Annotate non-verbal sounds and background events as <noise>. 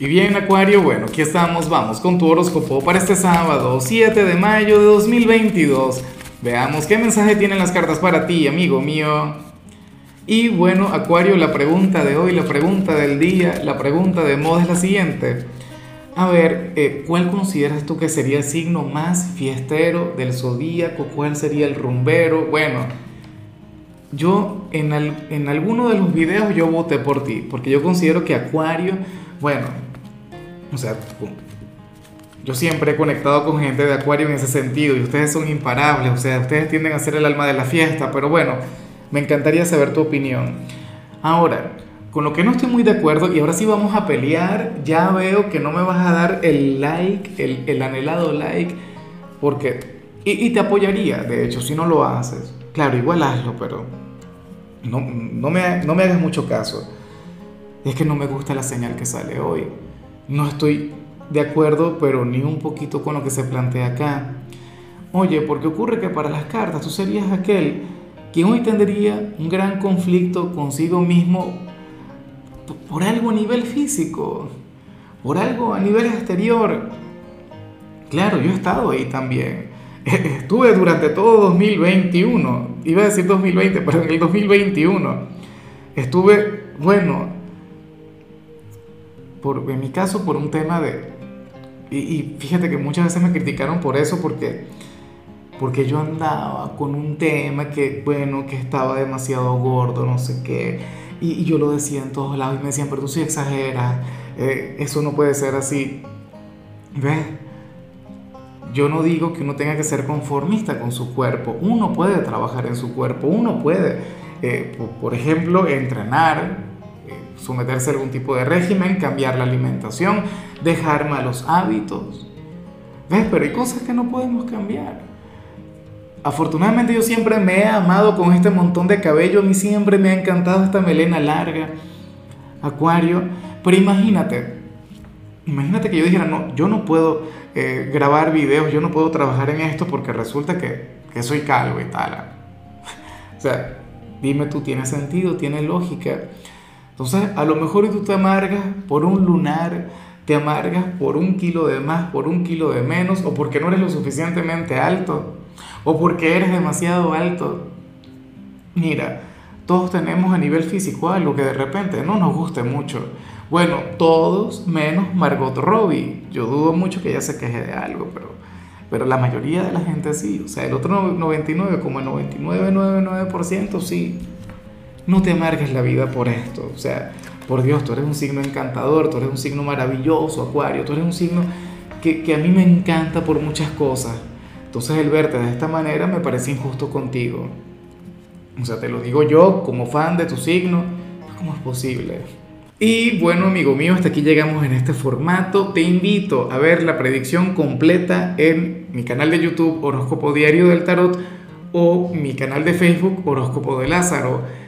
Y bien, Acuario, bueno, aquí estamos, vamos con tu horóscopo para este sábado, 7 de mayo de 2022. Veamos qué mensaje tienen las cartas para ti, amigo mío. Y bueno, Acuario, la pregunta de hoy, la pregunta del día, la pregunta de moda es la siguiente. A ver, eh, ¿cuál consideras tú que sería el signo más fiestero del zodíaco? ¿Cuál sería el rumbero? Bueno, yo en, en alguno de los videos yo voté por ti, porque yo considero que Acuario, bueno, o sea, yo siempre he conectado con gente de Acuario en ese sentido y ustedes son imparables, o sea, ustedes tienden a ser el alma de la fiesta, pero bueno, me encantaría saber tu opinión. Ahora, con lo que no estoy muy de acuerdo, y ahora sí vamos a pelear, ya veo que no me vas a dar el like, el, anhelado like, porque... Y, te apoyaría, de hecho, si no lo haces. Claro, igual hazlo, pero no, no, me, no me hagas mucho caso. Es que no me gusta la señal que sale hoy. No estoy de acuerdo, pero ni un poquito con lo que se plantea acá. Oye, porque ocurre que para las cartas tú serías aquel quien hoy tendría un gran conflicto consigo mismo por algo a nivel físico, por algo a nivel exterior. Claro, yo he estado ahí también. <laughs> Estuve durante todo 2021, iba a decir 2020, pero en el 2021 estuve, bueno, por, en mi caso, por un tema de... Y, fíjate que muchas veces me criticaron por eso, porque, porque yo andaba con un tema que, bueno, que estaba demasiado gordo, no sé qué. Y, yo lo decía en todos lados y me decían, pero tú sí exageras, eh, eso no puede ser así. ¿Ves? Yo no digo que uno tenga que ser conformista con su cuerpo. Uno puede trabajar en su cuerpo, uno puede, eh, por ejemplo, entrenar, someterse a algún tipo de régimen, cambiar la alimentación, dejar malos hábitos. ¿Ves? Pero hay cosas que no podemos cambiar. Afortunadamente yo siempre me he amado con este montón de cabello, a mí siempre me ha encantado esta melena larga, acuario, pero imagínate, imagínate que yo dijera, no, yo no puedo eh, grabar videos, yo no puedo trabajar en esto porque resulta que, que soy calvo y tal. <laughs> o sea, dime tú, ¿tiene sentido? ¿Tiene lógica? Entonces, a lo mejor tú te amargas por un lunar, te amargas por un kilo de más, por un kilo de menos, o porque no eres lo suficientemente alto, o porque eres demasiado alto. Mira, todos tenemos a nivel físico algo que de repente no nos guste mucho. Bueno, todos menos Margot Robbie. Yo dudo mucho que ella se queje de algo, pero, pero la mayoría de la gente sí. O sea, el otro 99, como el 99,99% sí no te amargues la vida por esto. O sea, por Dios, tú eres un signo encantador, tú eres un signo maravilloso, Acuario, tú eres un signo que, que a mí me encanta por muchas cosas. Entonces el verte de esta manera me parece injusto contigo. O sea, te lo digo yo como fan de tu signo, ¿cómo es posible? Y bueno, amigo mío, hasta aquí llegamos en este formato. Te invito a ver la predicción completa en mi canal de YouTube Horóscopo Diario del Tarot o mi canal de Facebook Horóscopo de Lázaro.